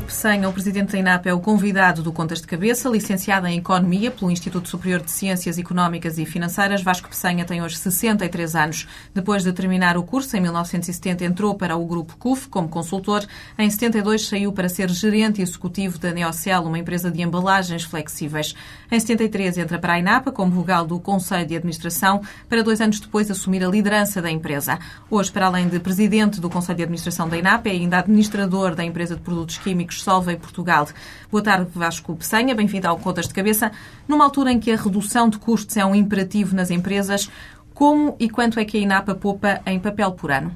Peçanha, o presidente da INAP, é o convidado do Contas de Cabeça, licenciado em Economia pelo Instituto Superior de Ciências Económicas e Financeiras. Vasco Peçanha tem hoje 63 anos. Depois de terminar o curso, em 1970, entrou para o Grupo CUF como consultor. Em 72, saiu para ser gerente executivo da Neocel, uma empresa de embalagens flexíveis. Em 73, entra para a INAPA como vogal do Conselho de Administração, para dois anos depois assumir a liderança da empresa. Hoje, para além de presidente do Conselho de Administração da INAPA, é ainda administrador da empresa de produtos químicos Solvay Portugal. Boa tarde, Vasco Peçanha. Bem-vindo ao Contas de Cabeça. Numa altura em que a redução de custos é um imperativo nas empresas, como e quanto é que a INAPA poupa em papel por ano?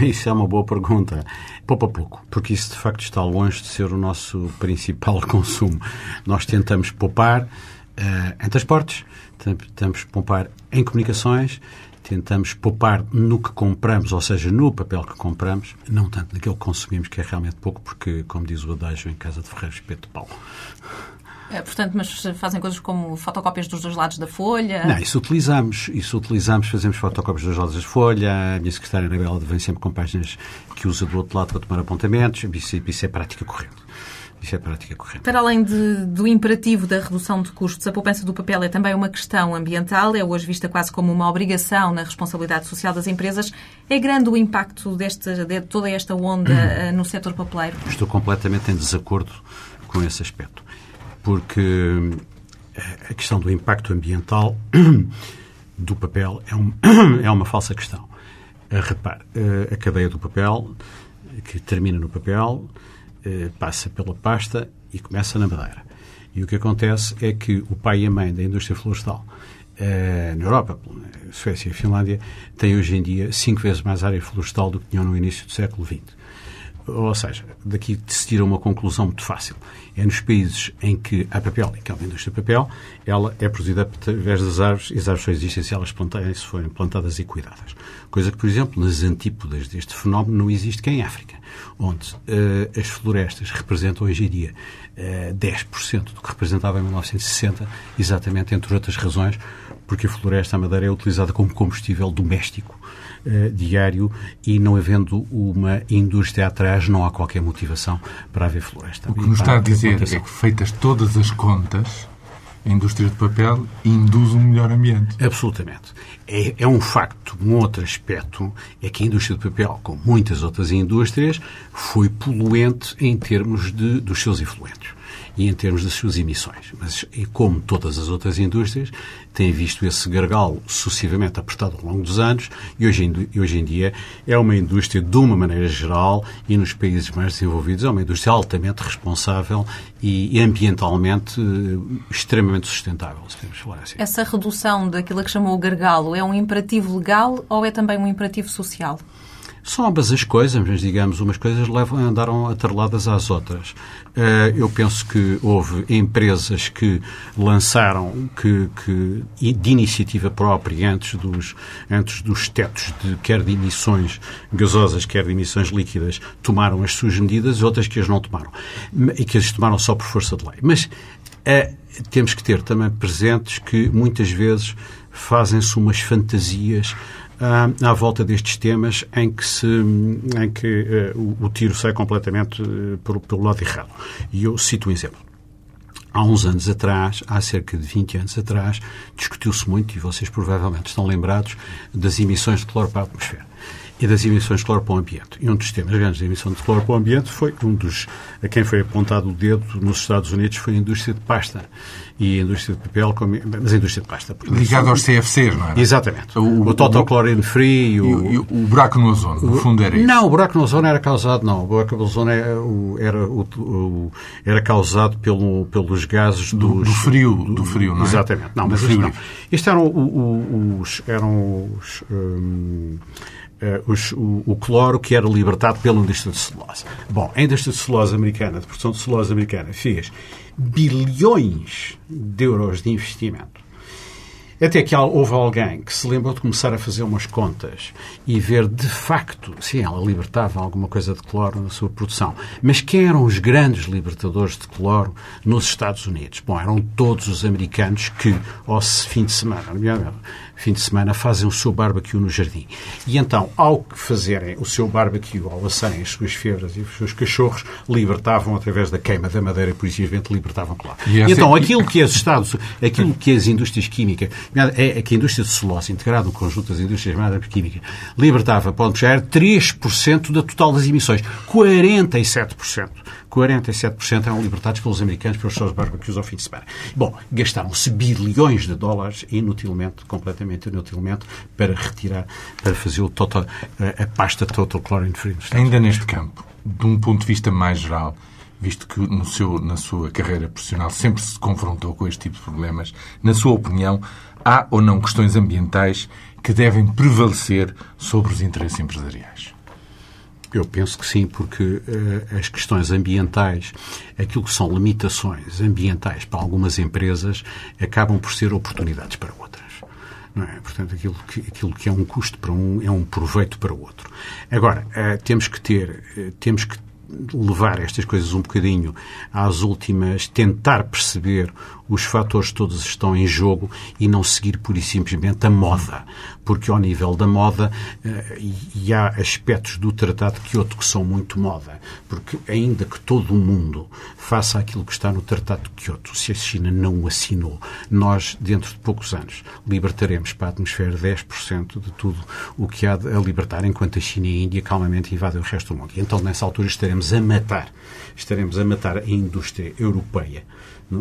Isso é uma boa pergunta. Poupa pouco, porque isso de facto está longe de ser o nosso principal consumo. Nós tentamos poupar uh, em transportes, tentamos poupar em comunicações, tentamos poupar no que compramos, ou seja, no papel que compramos, não tanto naquilo que consumimos, que é realmente pouco, porque, como diz o adágio, em casa de ferreiros, espeto de pau. É, portanto, mas fazem coisas como fotocópias dos dois lados da folha? Não, isso utilizamos. Isso utilizamos, fazemos fotocópias dos dois lados da folha. A minha secretária Anabela vem sempre com páginas que usa do outro lado para tomar apontamentos. Isso, isso é prática corrente. Isso é prática corrente. Para além de, do imperativo da redução de custos, a poupança do papel é também uma questão ambiental, é hoje vista quase como uma obrigação na responsabilidade social das empresas. É grande o impacto desta, de toda esta onda uhum. no setor papeleiro? Estou completamente em desacordo com esse aspecto, porque eh, a questão do impacto ambiental do papel é, um, é uma falsa questão. Eh, repare, a cadeia do papel, que termina no papel, passa pela pasta e começa na madeira. E o que acontece é que o pai e a mãe da indústria florestal eh, na Europa, Suécia e Finlândia, têm hoje em dia cinco vezes mais área florestal do que tinham no início do século XX. Ou seja, daqui se tira uma conclusão muito fácil. É nos países em que há papel, e que há uma indústria de papel, ela é produzida através das árvores, e as árvores só existem se elas se forem plantadas e cuidadas. Coisa que, por exemplo, nas antípodas deste fenómeno não existe que em África, onde uh, as florestas representam hoje em dia uh, 10% do que representava em 1960, exatamente entre outras razões, porque a floresta, a madeira, é utilizada como combustível doméstico uh, diário e não havendo uma indústria atrás, não há qualquer motivação para haver floresta. O que nos está a dizer é que, feitas todas as contas, a indústria de papel induz um melhor ambiente. Absolutamente. É, é, um facto. Um outro aspecto é que a indústria de papel, como muitas outras indústrias, foi poluente em termos de, dos seus efluentes e em termos das suas emissões. Mas, e como todas as outras indústrias, tem visto esse gargalo sucessivamente apertado ao longo dos anos e hoje em, e hoje em dia é uma indústria, de uma maneira geral, e nos países mais desenvolvidos, é uma indústria altamente responsável e ambientalmente eh, extremamente sustentável, se podemos falar assim. Essa redução daquilo que chamou o gargalo é um imperativo legal ou é também um imperativo social? São ambas as coisas, mas digamos, umas coisas levam, andaram atreladas às outras. Eh, eu penso que houve empresas que lançaram que, que de iniciativa própria antes dos, antes dos tetos de quer de emissões gasosas, quer de emissões líquidas, tomaram as suas medidas, outras que as não tomaram. E que as tomaram só por força de lei. Mas é, temos que ter também presentes que muitas vezes fazem-se umas fantasias à, volta destes temas em que, se, em que uh, o, o, tiro sai completamente uh, pelo, pelo lado errado. E eu cito um exemplo. Há uns anos atrás, há cerca de 20 anos atrás, discutiu-se muito, e vocês provavelmente estão lembrados, das emissões de cloro para a atmosfera e das emissões de cloro para o ambiente. E um dos temas grandes da emissão de cloro para o ambiente foi um dos a quem foi apontado o dedo nos Estados Unidos foi a indústria de pasta e a indústria de papel, mas a indústria de pasta. Ligado aos CFCs, não é? Exatamente. O, o Total Chlorine Free e o, e, o buraco no ozono, no fundo era isso. Não, o buraco no ozono era causado, não. O buraco no ozono era, era, era causado pelo, pelos gases do, dos... Do frio, do, do frio, não é? Exatamente. Não, mas isto não. Isto eram os... Eram os hum, os, o, o, cloro que era libertado pela indústria de celulose. Bom, a indústria de celulose americana, de produção de celulose americana, fez bilhões de euros de investimento Até que houve alguém que se lembrou de começar a fazer umas contas e ver de facto, sim, ela libertava alguma coisa de cloro na sua produção. Mas quem eram os grandes libertadores de cloro nos Estados Unidos? Bom, eram todos os americanos que, ao fim de semana, fim de semana, fazem o seu barbecue no jardim. E então, ao fazerem o seu barbecue, ao assarem as suas febras e os seus cachorros, libertavam através da queima da madeira, por isso libertavam cloro. E, e então, é... aquilo que as Estados, aquilo que as indústrias químicas é, é que a indústria de celulose, integrada no conjunto das indústrias químicas, libertava, pode chegar, 3% da total das emissões. 47%. 47% eram libertados pelos americanos pelos seus barbecues ao fim de semana. Bom, gastaram-se bilhões de dólares inutilmente, completamente inutilmente, para retirar, para fazer o total, a pasta Total Chlorine Free. Ainda neste campo, de um ponto de vista mais geral, visto que no seu, na sua carreira profissional sempre se confrontou com este tipo de problemas, na sua opinião, há ou não questões ambientais que devem prevalecer sobre os interesses empresariais? Eu penso que sim, porque uh, as questões ambientais, aquilo que são limitações ambientais para algumas empresas, acabam por ser oportunidades para outras. É? Portanto, aquilo que, aquilo que é um custo para um é um proveito para o outro. Agora, uh, temos que ter, uh, temos que levar estas coisas um bocadinho às últimas, tentar perceber os fatores todos estão em jogo e não seguir pura e simplesmente a moda. Porque ao nível da moda, eh, e há aspectos do Tratado de Kyoto que são muito moda. Porque ainda que todo o mundo faça aquilo que está no Tratado de Kyoto, se a China não o assinou, nós, dentro de poucos anos, libertaremos para a atmosfera 10% de tudo o que há a libertar, enquanto a China e a Índia calmamente invadem o resto do mundo. E então, nessa altura, estaremos a matar, estaremos a matar a indústria europeia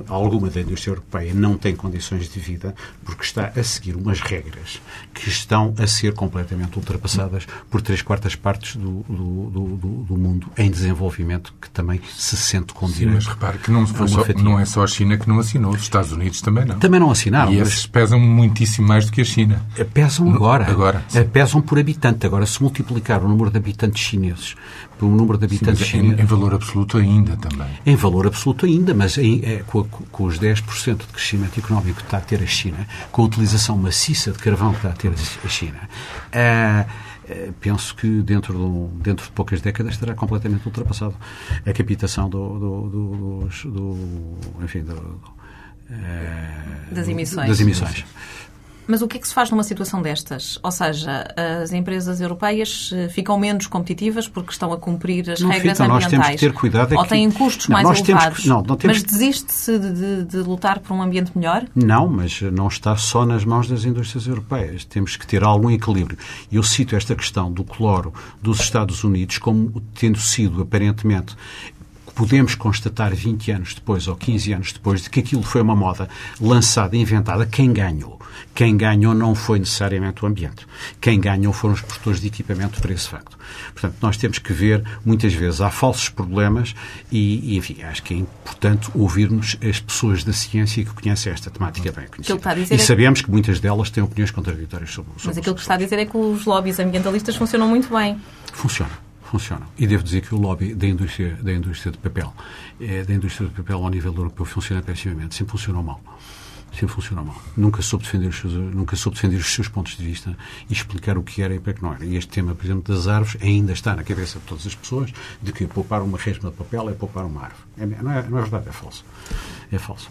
alguma da indústria europeia não tem condições de vida porque está a seguir umas regras que estão a ser completamente ultrapassadas por três quartas partes do, do, do, do mundo em desenvolvimento que também se sente com Sim, Mas repare que não, só, não, é só a China que não assinou, os Estados Unidos também não. Também não assinaram. E esses pesam muitíssimo mais do que a China. Pesam agora. agora pesam por habitante. Agora, se multiplicar o número de habitantes chineses pelo número de habitantes Sim, em, em, valor absoluto ainda também. Em valor absoluto ainda, mas em, é, com, com, os 10% de crescimento económico que está a ter a China, com a utilização maciça de carvão que está a ter a China, é, é, penso que dentro de, dentro de poucas décadas estará completamente ultrapassado a captação do, do, do, do enfim, é, das emissões. Das emissões. Mas o que é que se faz numa situação destas? Ou seja, as empresas europeias eh, ficam menos competitivas porque estão a cumprir as não regras ficam, ambientais? Nós temos que ter cuidado. É ou têm custos não, mais elevados? Que, não, não temos... Mas desiste-se de, de, de, lutar por um ambiente melhor? Não, mas não está só nas mãos das indústrias europeias. Temos que ter algum equilíbrio. Eu cito esta questão do cloro dos Estados Unidos como tendo sido, aparentemente, podemos constatar 20 anos depois ou 15 anos depois de que aquilo foi uma moda lançada, inventada, quem ganhou? Quem ganhou não foi necessariamente o ambiente. Quem ganhou foram os produtores de equipamento para esse facto. Portanto, nós temos que ver, muitas vezes, há falsos problemas e, e enfim, acho que é importante ouvirmos as pessoas da ciência que conhecem esta temática bem conhecida. E é sabemos que muitas delas têm opiniões contraditórias sobre, sobre Mas aquilo que está a dizer é que os lobbies ambientalistas funcionam muito bem. Funcionam funcionam. E devo dizer que o lobby da indústria, da indústria de papel, é, da indústria de papel ao nível europeu funciona pessimamente, sempre funcionou mal. Sempre funcionou mal. Nunca soube, defender os seus, nunca soube defender os seus pontos de vista e explicar o que era e para que não era. E este tema, por exemplo, das árvores ainda está na cabeça de todas as pessoas de que poupar uma resma de papel é poupar uma árvore. É, não, é, não é verdade, é falso. É falso.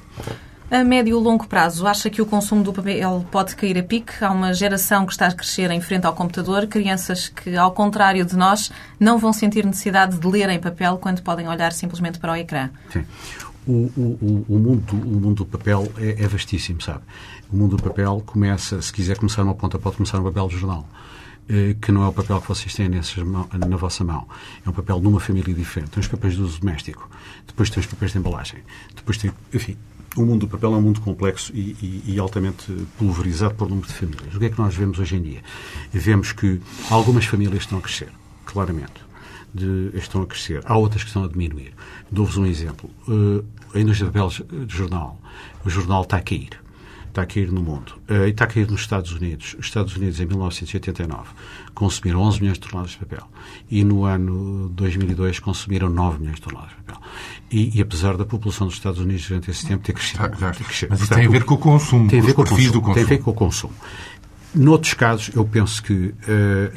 A médio e longo prazo, acha que o consumo do papel pode cair a pique? Há uma geração que está a crescer em frente ao computador, crianças que, ao contrário de nós, não vão sentir necessidade de ler em papel quando podem olhar simplesmente para o ecrã. Sim. O, o, o, mundo, o mundo do papel é, é, vastíssimo, sabe? O mundo do papel começa, se quiser começar numa ponta, pode começar no papel de jornal eh, que não é o papel que vocês têm nessas, na vossa mão. É um papel de uma família diferente. Tem os papéis de uso doméstico, depois tem os papéis de embalagem, depois tem, enfim, o mundo do papel é um mundo complexo e, e, e, altamente pulverizado por número de famílias. O que é que nós vemos hoje em dia? Vemos que algumas famílias estão a crescer, claramente. De, estão a crescer. Há outras que estão a diminuir. Dou-vos um exemplo. Uh, a indústria de papel de jornal. O jornal está a cair. está a cair no mundo uh, e está a cair nos Estados Unidos. Os Estados Unidos, em 1989, consumiram 11 milhões de toneladas de papel e no ano 2002 consumiram 9 milhões de toneladas de papel. E, e apesar da população dos Estados Unidos durante esse tempo ter crescido, já, já. ter crescido. Mas isso tem a ver com o consumo, tem a ver com o consumo, consumo. Tem a ver com o consumo. Noutros casos, eu penso que, uh,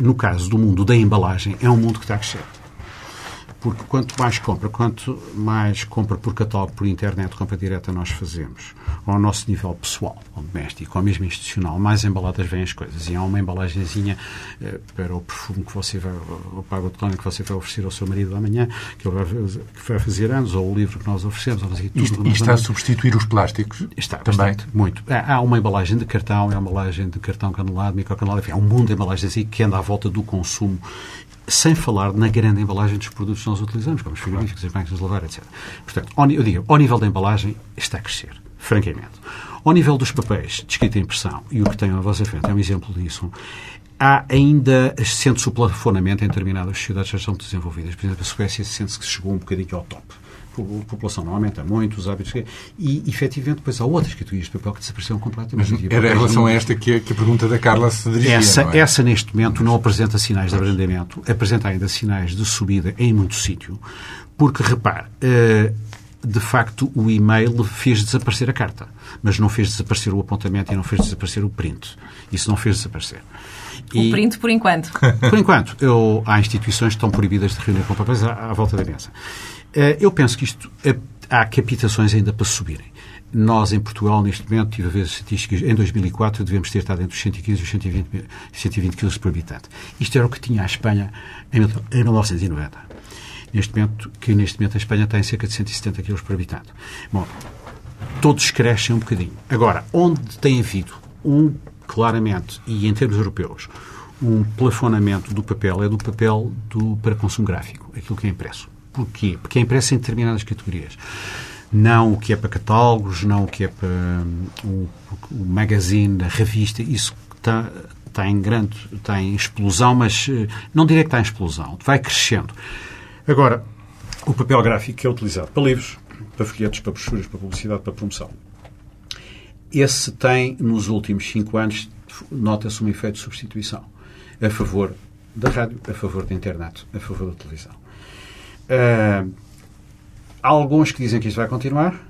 no caso do mundo da embalagem, é um mundo que está a crescer porque quanto mais compra, quanto mais compra por catálogo, por internet, compra direta nós fazemos, ao nosso nível pessoal, ou doméstico, ou mesmo institucional, mais embaladas vêm as coisas. E há uma embalagenzinha eh, para o perfume que você vai, o pago de que você vai oferecer ao seu marido amanhã, que ele vai, que vai fazer anos, ou o livro que nós oferecemos, ou tudo Isto, e está a substituir os plásticos? Está, também. Bastante, muito. Há uma embalagem de cartão, é uma embalagem de cartão canelado, microcanelado, enfim, há um mundo de embalagens aí que anda à volta do consumo sem falar na grande embalagem dos produtos que nós utilizamos, como os frigoríficos, as máquinas de lavar, etc. Portanto, eu digo, ao nível da embalagem, está a crescer, francamente. Ao nível dos papéis de escrita e impressão, e o que tenho à vossa frente é um exemplo disso, há ainda, sente-se o plafonamento em determinadas sociedades que já estão desenvolvidas. Por exemplo, a Suécia sente-se que chegou um bocadinho ao top a população não aumenta muito, os hábitos. E, efetivamente, depois há outras categorias de papel que desapareceram completamente. Mas era em relação a esta que a, que a pergunta da Carla se dirigia. Essa, é? essa, neste momento, não apresenta sinais de abrandamento, apresenta ainda sinais de subida em muito sítio, porque, repare, uh, de facto, o e-mail fez desaparecer a carta, mas não fez desaparecer o apontamento e não fez desaparecer o print. Isso não fez desaparecer. O print, por enquanto. Por enquanto. Eu, há instituições que estão proibidas de reunir com papéis à, à volta da mesa. Eh, eu penso que isto eh, há capitações ainda para subirem. Nós, em Portugal, neste momento, tive a ver as estatísticas, em 2004 devemos ter estado entre os 115 e os 120, 120 quilos por habitante. Isto era o que tinha a Espanha em 1990. Neste momento, que neste momento a Espanha tem cerca de 170 quilos por habitante. Bom, todos crescem um bocadinho. Agora, onde tem havido um, claramente, e em termos europeus, um plafonamento do papel é do papel do, para consumo gráfico, aquilo que é impresso. Porquê? Porque é impresso em determinadas categorias. Não o que é para catálogos, não o que é para um, o, o magazine, a revista, isso está, está em grande, está em explosão, mas eh, não direi que está em explosão, vai crescendo. Agora, o papel gráfico que é utilizado para livros, para folhetos, para brochuras, para publicidade, para promoção, esse tem, nos últimos cinco anos, nota-se um efeito de substituição a favor da rádio, a favor da internet, a favor da televisão. Uh, há alguns que dizem que isto vai continuar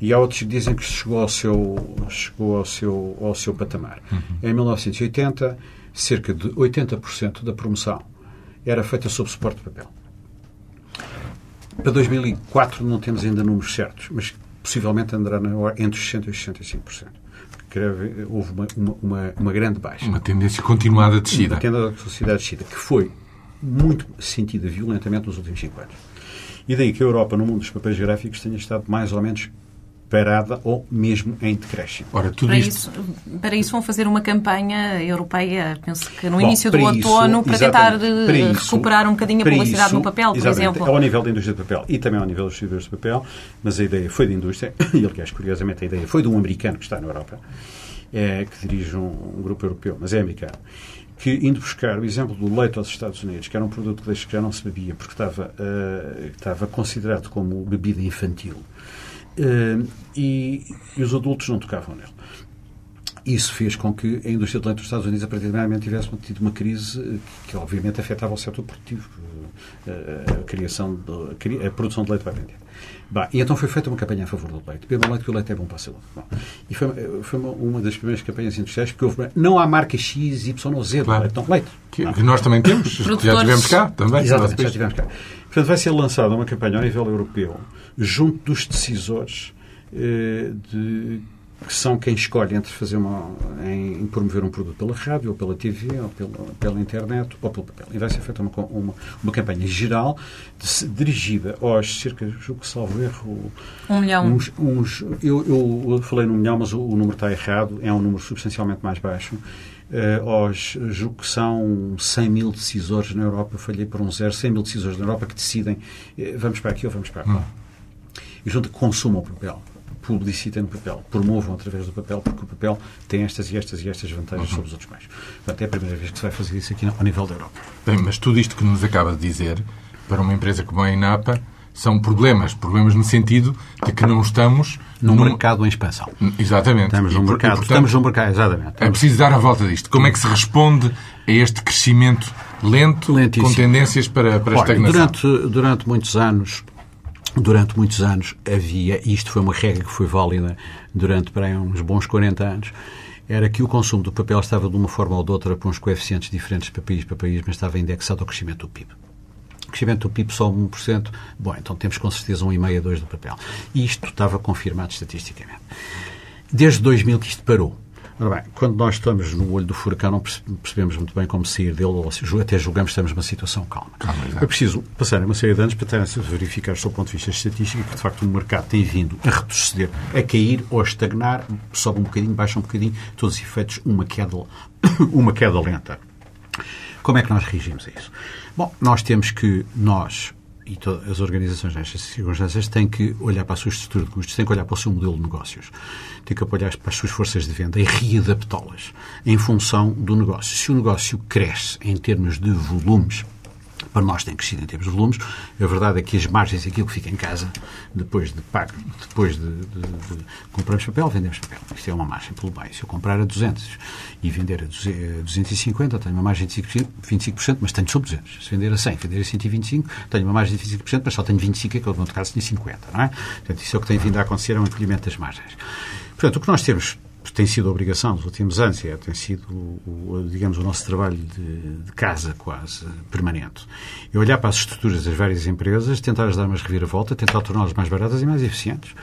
e há outros que dizem que chegou ao seu, chegou ao seu, ao seu patamar. Uhum. Em 1980, cerca de 80% da promoção era feita sob suporte de papel. Para 2004 não temos ainda números certos, mas possivelmente andará entre os 60% e os 65% houve uma, uma, uma, grande baixa. Uma tendência continuada de descida. Uma tendência de descida, que foi muito sentida violentamente nos últimos cinco anos. E daí que a Europa, no mundo dos papéis gráficos, tenha estado mais ou menos parada ou mesmo em decréscimo. Ora, tudo para, isto... isso, para isso vão fazer uma campanha europeia, penso que no Bom, início do outono, isso, para tentar para eh, recuperar um bocadinho a publicidade isso, no papel, por exemplo. Ao nível da indústria do papel e também ao nível dos servidores de papel, mas a ideia foi da indústria, e aliás, curiosamente, a ideia foi de um americano que está na Europa, é, que dirige um, um grupo europeu, mas é americano que, indo buscar o exemplo do leite aos Estados Unidos, que era um produto que já não se bebia porque estava, uh, estava considerado como bebida infantil, uh, e, e, os adultos não tocavam nele. Isso fez com que a indústria de leite dos Estados Unidos, a partir de tivesse tido uma crise que, que obviamente afetava o setor produtivo, uh, a, criação de, a produção de leite para vender. Bah, e então foi feita uma campanha a favor do leite. Bebam leite, que o leite é bom para a saúde. Bom, e foi, foi uma, uma, das primeiras campanhas industriais, porque houve, não há marca X, Y ou Z claro. leite. Não, leite. Que, que, nós também temos, já tivemos cá também. Exatamente, já tivemos cá. Portanto, vai ser lançada uma campanha ao nível europeu, junto dos decisores eh, de que são quem escolhe entre fazer uma, em, promover um produto pela rádio, ou pela TV, ou pela, pela internet, ou pelo papel. E vai ser feita uma, uma, uma campanha geral de, dirigida aos cerca, julgo que salvo erro... Um milhão. Uns, uns, eu, eu, falei no milhão, mas o, o, número está errado, é um número substancialmente mais baixo. Uh, aos, julgo que são 100 mil decisores na Europa, eu falhei por um zero, 100 mil decisores na Europa que decidem uh, vamos para aqui ou vamos para lá. Hum. E junto consumam o papel publicitem no papel, promovam através do papel, porque o papel tem estas e estas e estas vantagens uhum. sobre os outros meios. Portanto, é a primeira vez que se vai fazer isso aqui ao nível da Europa. Bem, mas tudo isto que nos acaba de dizer, para uma empresa como a INAPA, São problemas. Problemas no sentido de que não estamos num, num... mercado em expansão. Exatamente. Estamos num mercado, portanto, estamos num mercado, exatamente. É preciso dar a volta disto. Como é que se responde a este crescimento lento, Lentíssimo. com tendências para, para a estagnação? Durante, durante muitos anos, durante muitos anos havia, e isto foi uma regra que foi válida durante para aí, uns bons 40 anos, era que o consumo do papel estava de uma forma ou de outra por uns coeficientes diferentes para país para país, mas estava indexado ao crescimento do PIB. O crescimento do PIB só 1%, bom, então temos com certeza 1,5% a 2% do papel. E isto estava confirmado estatisticamente. Desde 2000 que isto parou. Ora bem, quando nós estamos no olho do furacão, não percebemos muito bem como sair dele, ou até julgamos que estamos numa situação calma. calma é preciso passar uma série de anos para tentar verificar, do ponto de vista estatístico, que de facto o mercado tem vindo a retroceder, a cair ou a estagnar, sobe um bocadinho, baixa um bocadinho, todos os efeitos, uma queda, uma queda lenta. Como é que nós reagimos a isso? Bom, nós temos que, nós, e todas as organizações nestas circunstâncias têm que olhar para a sua estrutura de custos, têm que olhar para o seu modelo de negócios, têm que olhar para as suas forças de venda e readaptá-las em função do negócio. Se o negócio cresce em termos de volumes, para nós tem crescido em termos de volumes. A verdade é que as margens, aquilo que fica em casa, depois de pago, depois de, de, de comprarmos papel, vendemos papel. Isto é uma margem pelo bem. Se eu comprar a 200 e vender a 250, tenho uma margem de 25%, mas tenho sub 200. Se vender a 100, vender a 125, tenho uma margem de 25%, mas só tenho 25, que eu, no outro caso, tinha 50, não é? Portanto, isso é o que tem vindo a acontecer, é um encolhimento das margens. Portanto, o que nós temos tem sido obrigação nos últimos anos, é, tem sido, o, digamos, o nosso trabalho de, de, casa quase permanente. É olhar para as estruturas das várias empresas, tentar as dar umas reviravolta, tentar torná-las mais baratas e mais eficientes.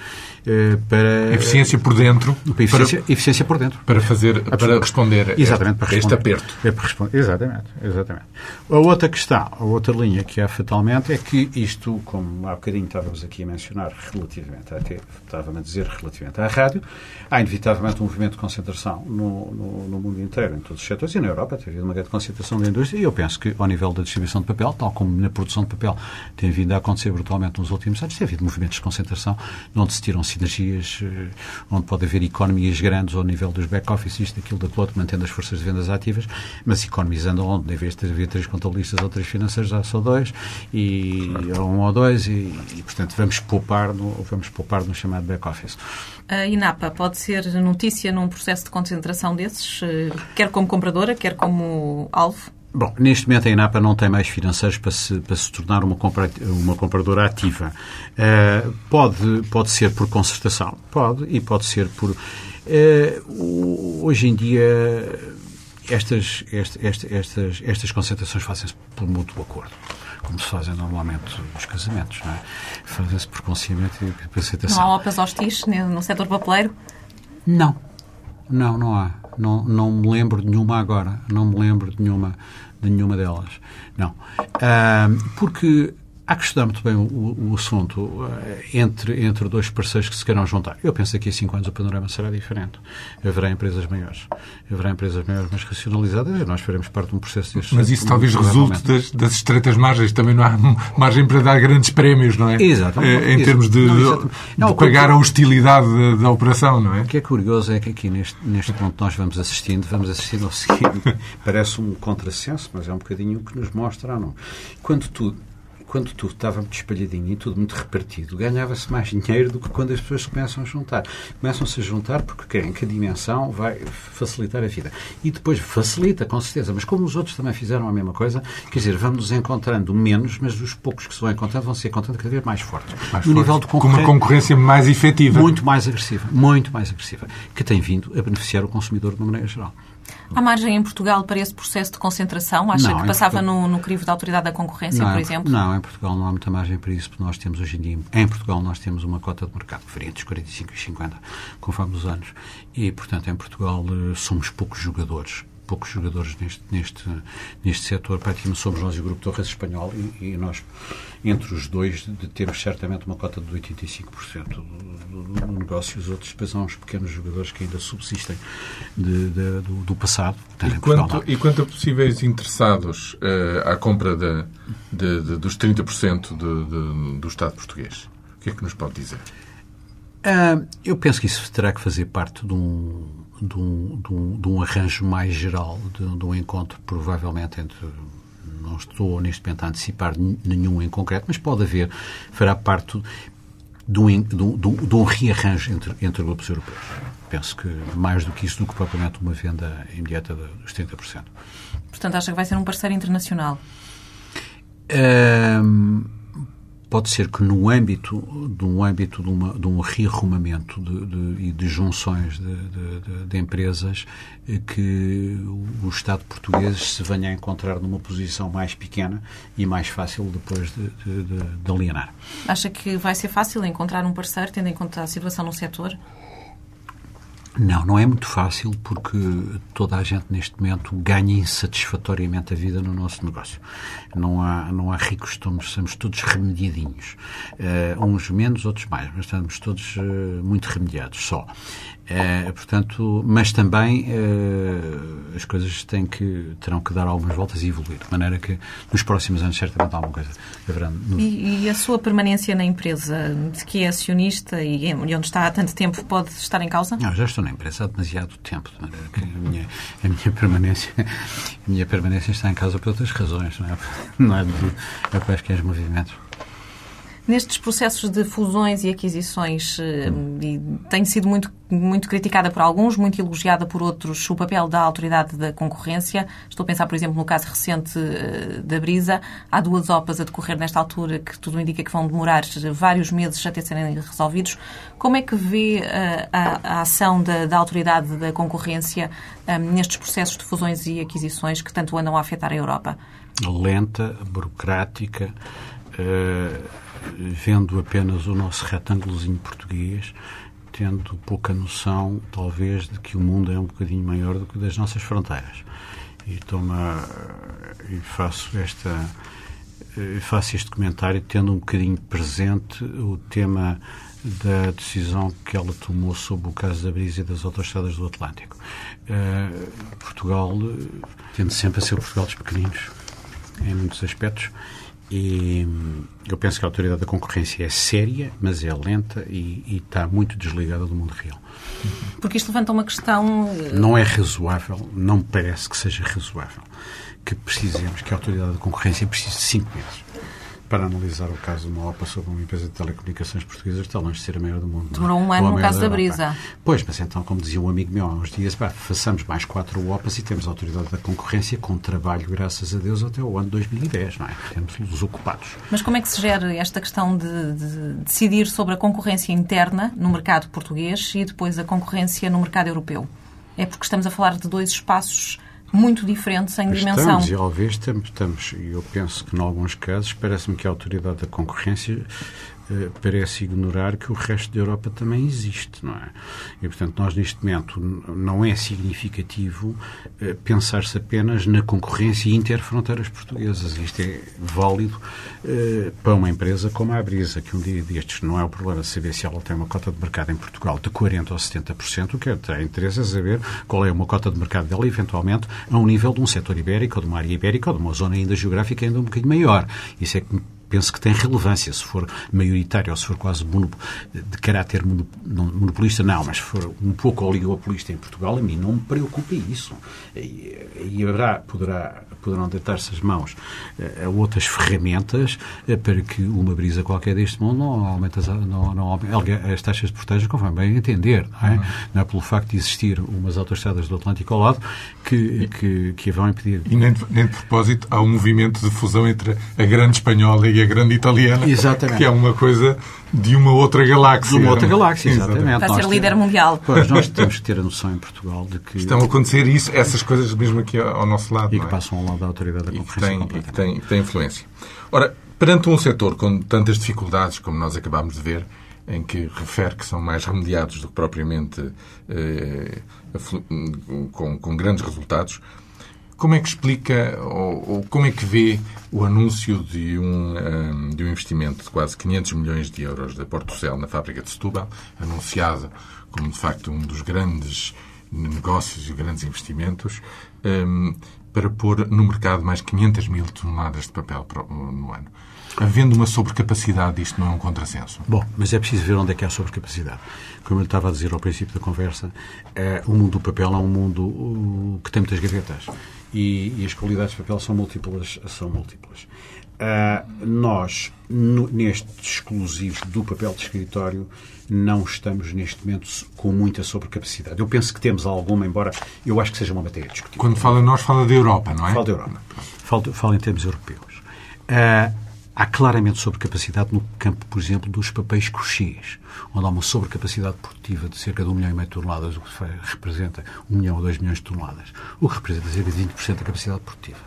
Eh, para, eficiência por dentro. Para eficiência, para, eficiência por dentro. Para fazer, para responder exatamente, para responder, este aperto. É para responder, exatamente, exatamente. A outra questão, a outra linha que há fatalmente é que isto, como há bocadinho estávamos aqui a mencionar relativamente, até estava a dizer relativamente à rádio, há inevitavelmente um movimento de concentração no, no, no, mundo inteiro, em todos os setores, e na Europa tem havido uma grande concentração da indústria, e eu penso que ao nível da distribuição de papel, tal como na produção de papel tem vindo a acontecer brutalmente nos últimos anos, tem havido movimentos de concentração onde se tiram sinergias, eh, onde pode haver economias grandes ao nível dos back-office, isto, aquilo, daquilo outro, mantendo as forças de vendas ativas, mas economizando onde, em vez de haver três contabilistas ou três financeiros, há só dois, e ou um ou dois, e, e portanto vamos poupar no, vamos poupar no chamado back-office. A INAPA pode ser notícia num processo de concentração desses, eh, quer como compradora, quer como alvo? Bom, neste momento a INAPA não tem mais financeiros para se, para se tornar uma, compra, uma compradora ativa. Uh, pode, pode ser por concertação, pode, e pode ser por. Uh, hoje em dia, estas, estas, estas, estas concentrações fazem-se por mútuo acordo como se fazem normalmente os casamentos, não é? Fazem-se por conhecimento e por aceitação. Não há opas hostis no setor papeleiro? Não. Não, não há. Não, não me lembro de nenhuma agora. Não me lembro de nenhuma, de nenhuma delas. Não. Uh, porque há que estudar muito bem o, o, assunto eh, entre, entre dois parceiros que se queiram juntar. Eu penso que daqui a cinco anos o panorama será diferente. Haverá empresas maiores. Haverá empresas maiores mais racionalizadas e nós faremos parte de um processo deste Mas isso talvez resulte das, das, estreitas margens. Também não há margem para dar grandes prémios, não é? Exatamente. Eh, em termos de, não, de não, pagar a hostilidade da, da, operação, não é? O que é curioso é que aqui neste, neste ponto nós vamos assistindo, vamos assistindo ao seguinte. Parece um contrassenso, mas é um bocadinho o que nos mostra, não? Quando tudo quando tudo estava muito espalhadinho e tudo muito repartido, ganhava-se mais dinheiro do que quando as pessoas começam a juntar. Começam-se a juntar porque querem que a dimensão vai facilitar a vida. E depois facilita, com certeza, mas como os outros também fizeram a mesma coisa, quer dizer, vamos nos encontrando menos, mas os poucos que se vão encontrando vão se encontrando cada vez mais fortes. Mais no forte. nível de Com uma concorrência mais efetiva. Muito mais agressiva, muito mais agressiva, que tem vindo a beneficiar o consumidor de uma maneira geral. Há margem em Portugal para esse processo de concentração? Acha não, que passava Portugal... no, no crivo da Autoridade da Concorrência, não, por exemplo? Não, em Portugal não há muita margem para isso, porque nós temos hoje em dia, em Portugal, nós temos uma cota de mercado diferente, dos 45 e 50, conforme os anos. E, portanto, em Portugal eh, somos poucos jogadores poucos jogadores neste, neste, neste setor. Praticamente somos nós e o Grupo Torres Espanhol e, e nós, entre os dois, temos certamente uma cota de 85% do, do, do negócio. Os outros depois há uns pequenos jogadores que ainda subsistem de, de, do, do, passado. E quanto, e quanto a possíveis interessados uh, à compra de, de, dos 30% do Estado português? O que é que nos pode dizer? Uh, eu penso que isso terá que fazer parte de um de um, de um, de um arranjo mais geral, de, de, um encontro provavelmente entre não estou neste momento a antecipar nenhum em concreto, mas pode haver, fará parte de um, de um, rearranjo entre, entre grupos europeus. Penso que mais do que isso, do que propriamente uma venda imediata dos 30%. Portanto, acha que vai ser um parceiro internacional? Um, pode ser que no âmbito de um âmbito de, uma, de um rearrumamento de, de, e de junções de, de, empresas eh, que o Estado português se venha a encontrar numa posição mais pequena e mais fácil depois de, alienar. Acha que vai ser fácil encontrar um parceiro tendo em conta a situação no setor? Não, não é muito fácil porque toda a gente neste momento ganha insatisfatoriamente a vida no nosso negócio. Não há, não há ricos, estamos, estamos todos remediadinhos. Uh, uns menos, outros mais, mas estamos todos uh, muito remediados só. Uh, portanto, mas também as coisas têm que, terão que dar algumas voltas e evoluir, de maneira que nos próximos anos certamente alguma coisa haverá. No... E, e, a sua permanência na empresa, de que é acionista e onde está há tanto tempo, pode estar em causa? Não, já estou na empresa há demasiado tempo, de maneira que a minha, a minha, permanência, a minha permanência está em causa por outras razões, não é, não é de, é quaisquer movimentos. Nestes processos de fusões e aquisições, eh, e tem sido muito, muito criticada por alguns, muito elogiada por outros, o papel da autoridade da concorrência. Estou a pensar, por exemplo, no caso recente eh, da Brisa. Há duas OPAs a decorrer nesta altura que tudo indica que vão demorar vários meses até serem resolvidos. Como é que vê eh, a, a ação da, da, autoridade da concorrência nestes processos de fusões e aquisições que tanto andam a afetar a Europa? Lenta, burocrática. Uh vendo apenas o nosso retângulozinho português, tendo pouca noção, talvez, de que o mundo é um bocadinho maior do que das nossas fronteiras. E, toma, e faço esta faço este comentário tendo um bocadinho presente o tema da decisão que ela tomou sobre o caso da Brisa e das autoestradas do Atlântico. Uh, Portugal tende sempre a ser Portugal dos pequeninos, em muitos aspectos, e eu penso que a autoridade da concorrência é séria, mas é lenta e, e está muito desligada do mundo real. Porque isto levanta uma questão. Eh, não é razoável, não parece que seja razoável que precisemos que a autoridade da concorrência precise de cinco meses para analisar o caso de uma OPA sobre uma empresa de telecomunicações portuguesas está longe de ser a maior do mundo. É? Demorou um ano no caso da, Brisa. Pois, mas então, como dizia um amigo meu há uns dias, pá, façamos mais quatro OPAs e temos a autoridade da concorrência com trabalho, graças a Deus, até o ano 2010, não é? Temos-los ocupados. Mas como é que se gera esta questão de, de decidir sobre a concorrência interna no mercado português e depois a concorrência no mercado europeu? É porque estamos a falar de dois espaços muito diferentes em dimensão. Estamos, e talvez estamos, estamos, e eu penso que, em alguns casos, parece-me que a autoridade da concorrência parece ignorar que o resto da Europa também existe, não é? E, portanto, nós neste momento não é significativo eh, pensar-se apenas na concorrência interfronteiras portuguesas. Isto é válido eh, para uma empresa como a Brisa, que um dia destes não é o problema de saber se ela tem uma cota de mercado em Portugal de 40% ou 70%, o que tem interesse é saber qual é uma cota de mercado dela, eventualmente, a um nível de um setor ibérico, ou de uma área ibérica, ou de uma zona ainda geográfica ainda um bocadinho maior. Isso é que penso que tem relevância. Se for maioritário ou se for quase de caráter monopolista, não, mas se for um pouco oligopolista em Portugal, a mim não me preocupa isso. E, e haverá, poderá, poderão deitar-se as mãos a outras ferramentas eh, para que uma brisa qualquer deste mundo não aumente as, não, não aumente as taxas de portagem conforme bem entender. Não é? Uhum. não é pelo facto de existir umas autoestradas do Atlântico ao lado que, que, que a vão impedir. E nem de, nem de propósito há um movimento de fusão entre a grande espanhola e a grande italiana, exatamente. que é uma coisa de uma outra galáxia. De uma outra galáxia, exatamente. Para ser líder temos, mundial. Pois, nós temos que ter a noção em Portugal de que... Estão a acontecer isso, essas coisas mesmo aqui ao nosso lado. E que é? passam ao lado da autoridade da concorrência. E que tem, e que tem, tem influência. Ora, perante um setor com tantas dificuldades, como nós acabámos de ver, em que refere que são mais remediados do que propriamente eh, com, com grandes resultados, como é que explica ou, ou, como é que vê o anúncio de um, um, de um investimento de quase 500 milhões de euros da Portucel na fábrica de Setúbal, anunciado como de facto um dos grandes negócios e grandes investimentos, um, para pôr no mercado mais 500 mil toneladas de papel no ano. Havendo uma sobrecapacidade, isto não é um contrassenso? Bom, mas é preciso ver onde é que há sobrecapacidade. Como eu estava a dizer ao princípio da conversa, é, o mundo do papel é um mundo uh, que tem muitas gavetas e, e as qualidades de papel são múltiplas. São múltiplas. Uh, nós, no, nestes exclusivos do papel de escritório, não estamos neste momento com muita sobrecapacidade. Eu penso que temos alguma, embora eu acho que seja uma matéria discutível. Quando fala nós, fala da Europa, não é? Fala da Europa. Fala, fala em termos europeus. Uh, há claramente sobrecapacidade no campo, por exemplo, dos papéis crochês, onde há uma sobrecapacidade produtiva de cerca de 1 milhão e meio de toneladas, o que representa 1 milhão ou 2 milhões de toneladas, o que representa cerca de 20% da capacidade produtiva.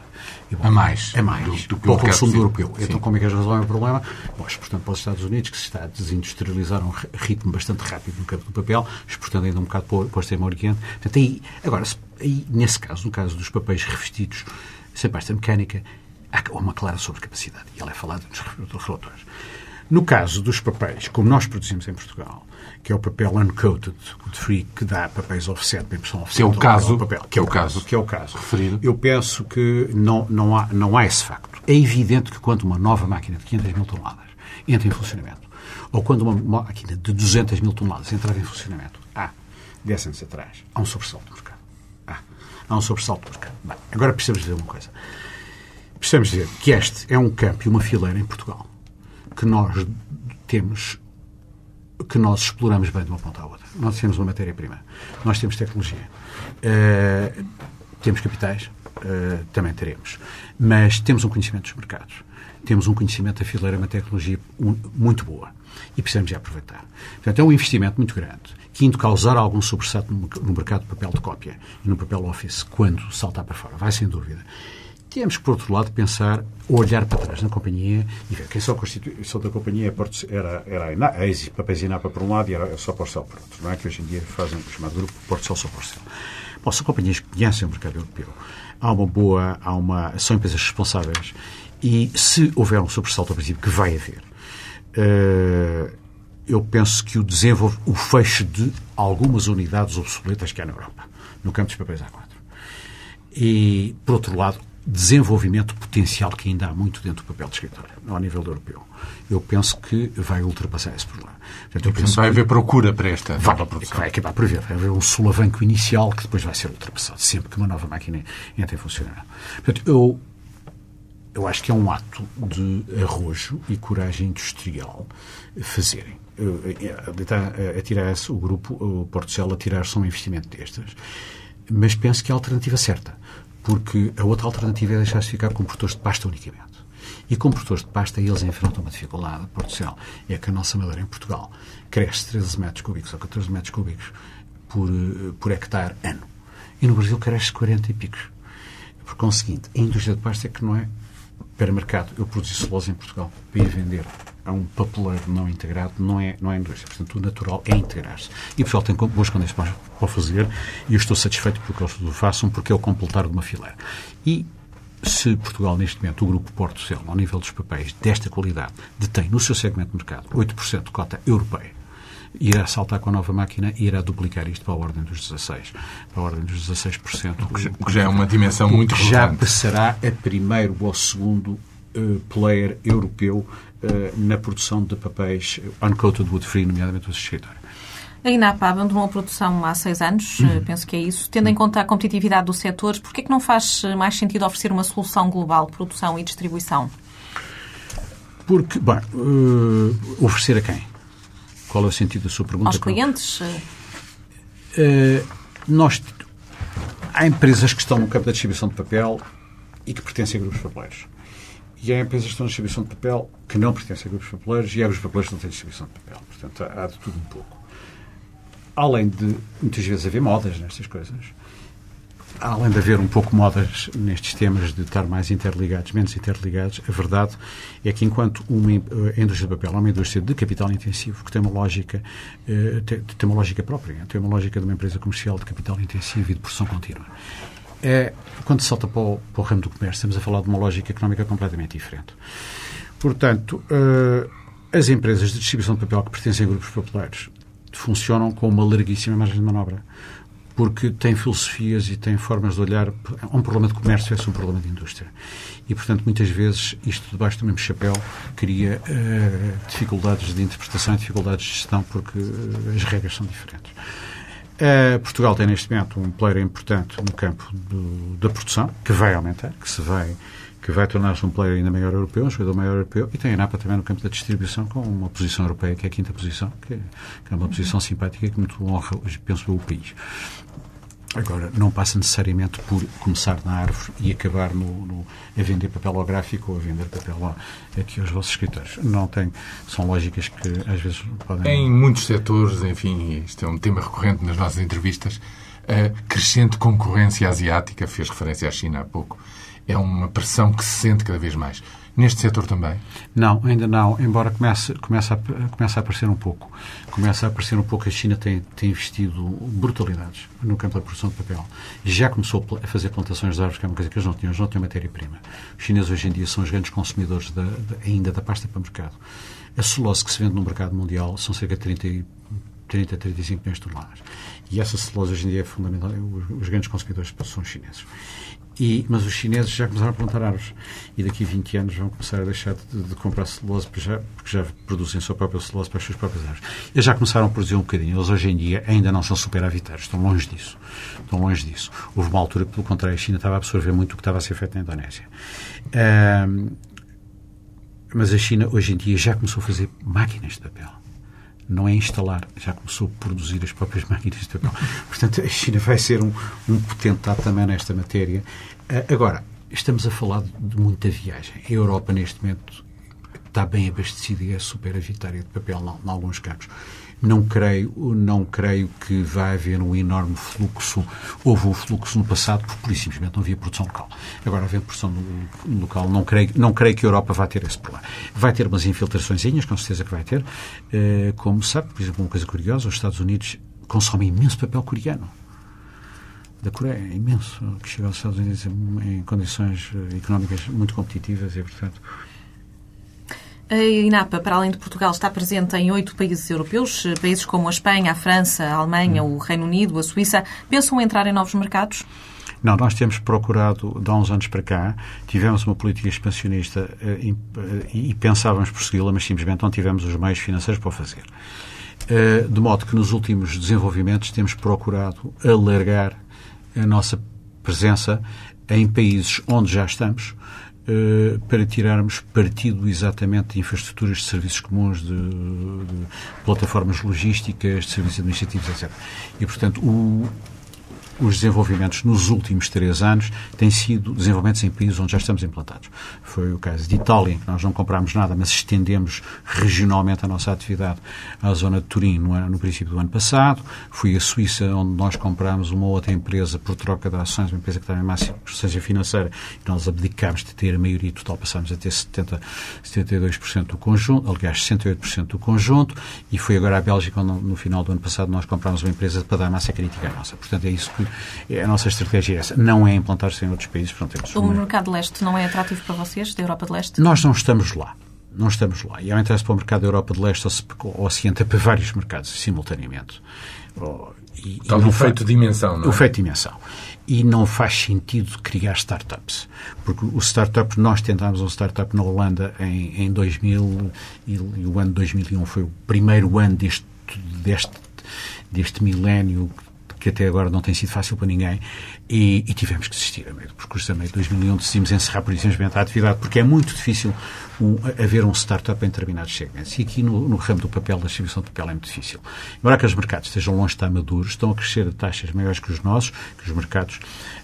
E, bom, a mais. É mais. Do, do para o consumo europeu. Sim. Então, como é que eles resolvem o problema? Bom, exportando para os Estados Unidos, que se está a desindustrializar a um ritmo bastante rápido no campo do papel, exportando ainda um bocado para o, para o Extremo Oriente. Portanto, aí, agora, aí, nesse caso, no caso dos papéis revestidos, sem pasta mecânica, há uma clara sobrecapacidade. E ela é falada nos relatores. No caso dos papéis, como nós produzimos em Portugal, que é o papel uncoated, de free, que dá papéis offset, para impressão offset. Que é o caso. Papel, que é o caso. Que é o caso. Referido. Eu penso que não, não, há, não há esse facto. É evidente que quando uma nova máquina de 500 mil toneladas entra em funcionamento, ou quando uma máquina de 200 mil toneladas entrar em funcionamento, há, 10 anos atrás, há um sobressalto no mercado. Há, há um sobressalto no mercado. Bem, agora precisamos dizer uma coisa. Precisamos dizer que este é um campo e uma fileira em Portugal que nós temos que nós exploramos bem de uma ponta à outra. Nós temos uma matéria-prima, nós temos tecnologia, uh, temos capitais, uh, também teremos, mas temos um conhecimento dos mercados, temos um conhecimento da fileira, uma tecnologia muito boa e precisamos de aproveitar. Portanto, é um investimento muito grande que, indo causar algum sobressalto no mercado de papel de cópia e no papel office, quando saltar para fora, vai sem dúvida. Temos que, por outro lado, pensar, olhar para trás na companhia e ver quem só constituição da companhia é era, era a, Ina, a Papéis Inapa por um lado e era só Porcel por outro, não é? Que hoje em dia fazem o chamado grupo Porcel só Porcel. Bom, são companhias que conhecem o mercado europeu. Há uma boa, há uma, são empresas responsáveis e se houver um sobressalto ao princípio, que vai haver, uh, eu penso que o desenvolve, o fecho de algumas unidades obsoletas que há na Europa, no campo dos papéis A4. E, por outro lado, desenvolvimento potencial que ainda há muito dentro do papel de escritório, ao nível europeu. Eu penso que vai ultrapassar esse problema. Portanto, eu penso vai haver procura para esta vai, nova produção. Vai acabar por haver. Vai haver um solavanco inicial que depois vai ser ultrapassado, sempre que uma nova máquina entra em funcionamento. Portanto, eu, eu acho que é um ato de arrojo e coragem industrial fazerem. Atirar-se o grupo, o Porto a tirar-se um investimento destes. Mas penso que é a alternativa certa porque a outra alternativa é deixar-se ficar com produtores de pasta unicamente. E com produtores de pasta eles enfrentam uma dificuldade, Portugal, é que a nossa madeira em Portugal cresce 13 metros cúbicos ou 14 metros cúbicos por, eh, por hectare ano. E no Brasil cresce 40 e picos. Por conseguinte, a indústria de pasta é que não é para mercado. Eu produzi celulose em Portugal para ir vender a um papeleiro não integrado, não é, não é indústria. Portanto, o natural é integrar-se. E o pessoal tem boas condições para o fazer e eu estou satisfeito porque eles o façam, porque é o completar de uma fileira. E se Portugal, neste momento, o Grupo Porto Cel, ao nível dos papéis desta qualidade, detém no seu segmento de mercado 8% de cota europeia, irá saltar com a nova máquina e irá duplicar isto para a ordem dos 16%. Para a ordem dos 16%. O que, o que já é uma dimensão muito relevante. Já passará a primeiro ou segundo player europeu uh, na produção de papéis uncoated wood free, nomeadamente os escritórios. A INAPA abandonou a produção há seis anos, uhum. penso que é isso. Tendo em conta a competitividade do setor, por que não faz mais sentido oferecer uma solução global, produção e distribuição? Porque, bem, uh, oferecer a quem? Qual é o sentido da sua pergunta? Aos clientes? Uh, nós, há empresas que estão no campo da distribuição de papel e que pertencem a grupos papeleiros. E há empresas que estão na distribuição de papel que não pertencem a grupos papeleiros e há grupos papeleiros que não têm distribuição de papel. Portanto, há de tudo um pouco além de muitas vezes haver modas nestas coisas, além de haver um pouco modas nestes temas de estar mais interligados, menos interligados, a verdade é que enquanto uma, a indústria do papel é uma indústria de capital intensivo, que tem uma lógica, eh, tem, uma lógica própria, tem uma lógica de uma empresa comercial de capital intensivo e de produção contínua. É, quando se salta para o, para o ramo do comércio, estamos a falar de uma lógica económica completamente diferente. Portanto, uh, as empresas de distribuição de papel que pertencem a grupos populares funcionam com uma larguíssima margem de manobra. Porque têm filosofias e têm formas de olhar. Um problema de comércio é um problema de indústria. E, portanto, muitas vezes, isto debaixo do mesmo chapéu cria uh, dificuldades de interpretação e dificuldades de gestão, porque uh, as regras são diferentes. Uh, Portugal tem neste momento um player importante no campo do, da produção, que vai aumentar, que se vai que vai tornar-se um player ainda maior europeu, um jogador maior europeu, e tem a NAPA também no campo da distribuição, com uma posição europeia, que é a quinta posição, que é, uma posição simpática que muito honra, penso o país. Agora, não passa necessariamente por começar na árvore e acabar no, no, a vender papel ao gráfico ou a vender papel aqui aos vossos escritores. Não tem, são lógicas que às vezes podem... Em muitos setores, enfim, isto é um tema recorrente nas nossas entrevistas, a crescente concorrência asiática, fez referência à China há pouco, é uma pressão que se sente cada vez mais. Neste setor também? Não, ainda não, embora comece, comece, a, comece a aparecer um pouco. Começa a aparecer um pouco. A China tem, tem investido brutalidades no campo da produção de papel. Já começou a fazer plantações de árvores, que é uma coisa que eles não tinham. Eles não têm matéria-prima. Os chineses hoje em dia são os grandes consumidores da, da, ainda da pasta para o mercado. A celulose que se vende no mercado mundial são cerca de 30, 30 a 35 milhões de toneladas. E essa celulose hoje em dia é fundamental. Os, os grandes consumidores são os chineses. E, mas os chineses já começaram a plantar árvores e daqui a 20 anos vão começar a deixar de, de comprar celulose porque já, porque já produzem a sua própria celulose para as suas próprias árvores. Eles já começaram a produzir um bocadinho. Eles hoje em dia ainda não são superavitários, estão longe disso. Estão longe disso. Houve uma altura que, pelo contrário, a China estava a absorver muito o que estava a ser feito na Indonésia. Um, mas a China hoje em dia já começou a fazer máquinas de papel não é instalar, já começou a produzir as próprias máquinas de papel. Portanto, a China vai ser um, um potentado também nesta matéria. Uh, agora, estamos a falar de muita viagem. A Europa, neste momento, está bem abastecida e é superavitária de papel em alguns campos. Não creio, não creio que vai haver um enorme fluxo. Houve um fluxo no passado porque, por simplesmente, não havia produção local. Agora, havendo produção local, não creio, não creio que a Europa vá ter esse problema. Vai ter umas infiltrações, com certeza que vai ter. Eh, como sabe, por exemplo, uma coisa curiosa, os Estados Unidos consomem imenso papel coreano da Coreia, é imenso, que chega aos Estados Unidos em condições eh, económicas muito competitivas e, portanto, a INAPA, para além de Portugal, está presente em oito países europeus, países como a Espanha, a França, a Alemanha, o Reino Unido, a Suíça. Pensam entrar em novos mercados? Não, nós temos procurado, de há uns anos para cá, tivemos uma política expansionista eh, eh, e pensávamos persegui-la, mas simplesmente não tivemos os meios financeiros para o fazer. Eh, de modo que nos últimos desenvolvimentos temos procurado alargar a nossa presença em países onde já estamos, eh, para tirarmos partido exatamente de infraestruturas de serviços comuns, de, de plataformas logísticas, de serviços administrativos, etc. E, portanto, o, os desenvolvimentos nos últimos três anos têm sido desenvolvimentos em países onde já estamos implantados. Foi o caso de Itália, em que nós não comprámos nada, mas estendemos regionalmente a nossa atividade à zona de Turim no, no princípio do ano passado. Foi a Suíça, onde nós comprámos uma outra empresa por troca de ações, uma empresa que estava em máxima seja financeira, e nós abdicámos de ter a maioria total, passámos a ter 70, 72% do conjunto, aliás, 68% do conjunto, e foi agora a Bélgica, onde no final do ano passado nós comprámos uma empresa para dar massa crítica à nossa. Portanto, é isso que a nossa estratégia é essa. Não é implantar-se em outros países. Portanto, o mercado de leste não é atrativo para vocês, da Europa de Leste? Nós não estamos lá. Não estamos lá. E ao interesse para o mercado da Europa de Leste ou Ocidente para vários mercados simultaneamente. E, Tal e efeito de dimensão, não é? O efeito de dimensão. E não faz sentido criar startups. Porque o startup, nós tentámos um startup na Holanda em, em 2000 e, e o ano 2001 foi o primeiro ano deste, deste, deste milénio que até agora não tem sido fácil para ninguém, e, e tivemos que desistir a meio do percurso também de 2001, decidimos encerrar por simplesmente a atividade, porque é muito difícil um, haver um startup em determinados segmentos. E aqui no, no, ramo do papel, da distribuição de papel, é muito difícil. Embora que os mercados estejam longe de estar maduros, estão a crescer a taxas maiores que os nossos, que os mercados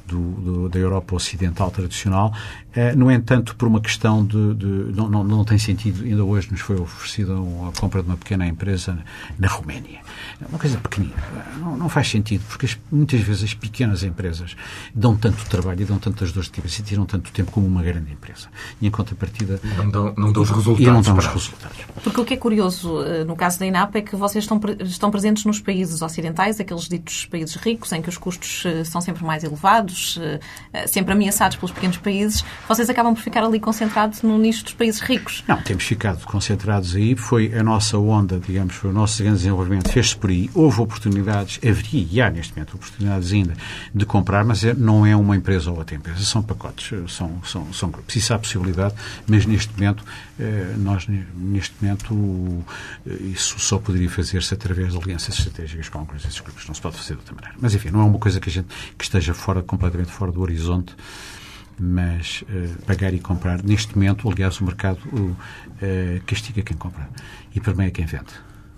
do, do, da Europa Ocidental tradicional. Eh, no entanto, por uma questão de. de não, não, não, tem sentido, ainda hoje nos foi oferecida a compra de uma pequena empresa na Roménia. Uma coisa pequenina. Não, não faz sentido, porque as, muitas vezes as pequenas empresas dão tanto trabalho e dão tantas dores de cabeça e tiram tanto tempo como uma grande empresa. E em contrapartida. Não dão, não dão os resultados. E não dão os resultados. Porque o que é curioso eh, no caso da INAP é que vocês estão, estão presentes nos países ocidentais, aqueles ditos países ricos, em que os custos eh, são sempre mais elevados mercados sempre ameaçados pelos pequenos países, vocês acabam por ficar ali concentrados no nicho dos países ricos. Não, temos ficado concentrados aí. Foi a nossa onda, digamos, foi o nosso grande desenvolvimento, fez-se por aí. Houve oportunidades, haveria e há neste momento oportunidades ainda de comprar, mas é, não é uma empresa ou outra empresa, são pacotes, são, são, são grupos. Isso há possibilidade, mas neste momento, nós, neste momento, isso só poderia fazer-se através de alianças estratégicas com alguns desses grupos. Não se pode fazer de outra maneira. Mas, enfim, não é uma coisa que a gente que esteja fora, completamente fora do horizonte mas uh, pagar e comprar, neste momento, aliás, o mercado uh, castiga quem compra e permeia quem vende.